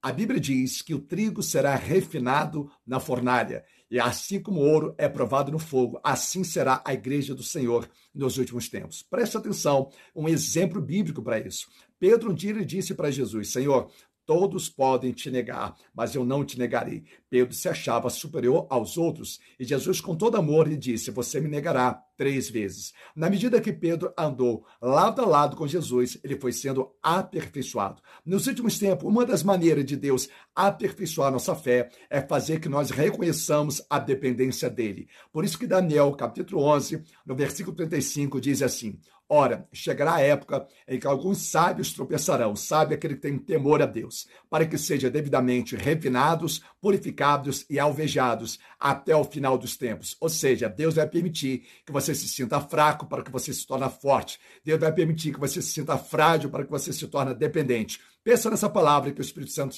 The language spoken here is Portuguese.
A Bíblia diz que o trigo será refinado na fornalha, e assim como o ouro é provado no fogo, assim será a igreja do Senhor nos últimos tempos. Preste atenção, um exemplo bíblico para isso. Pedro um dia disse para Jesus: Senhor, Todos podem te negar, mas eu não te negarei. Pedro se achava superior aos outros e Jesus, com todo amor, lhe disse: Você me negará três vezes. Na medida que Pedro andou lado a lado com Jesus, ele foi sendo aperfeiçoado. Nos últimos tempos, uma das maneiras de Deus aperfeiçoar nossa fé é fazer que nós reconheçamos a dependência dele. Por isso que Daniel, capítulo 11, no versículo 35, diz assim: Ora, chegará a época em que alguns sábios tropeçarão, sabe aquele que tem temor a Deus, para que sejam devidamente refinados, purificados e alvejados até o final dos tempos. Ou seja, Deus vai permitir que você se sinta fraco para que você se torne forte. Deus vai permitir que você se sinta frágil para que você se torne dependente. Pensa nessa palavra que o Espírito Santo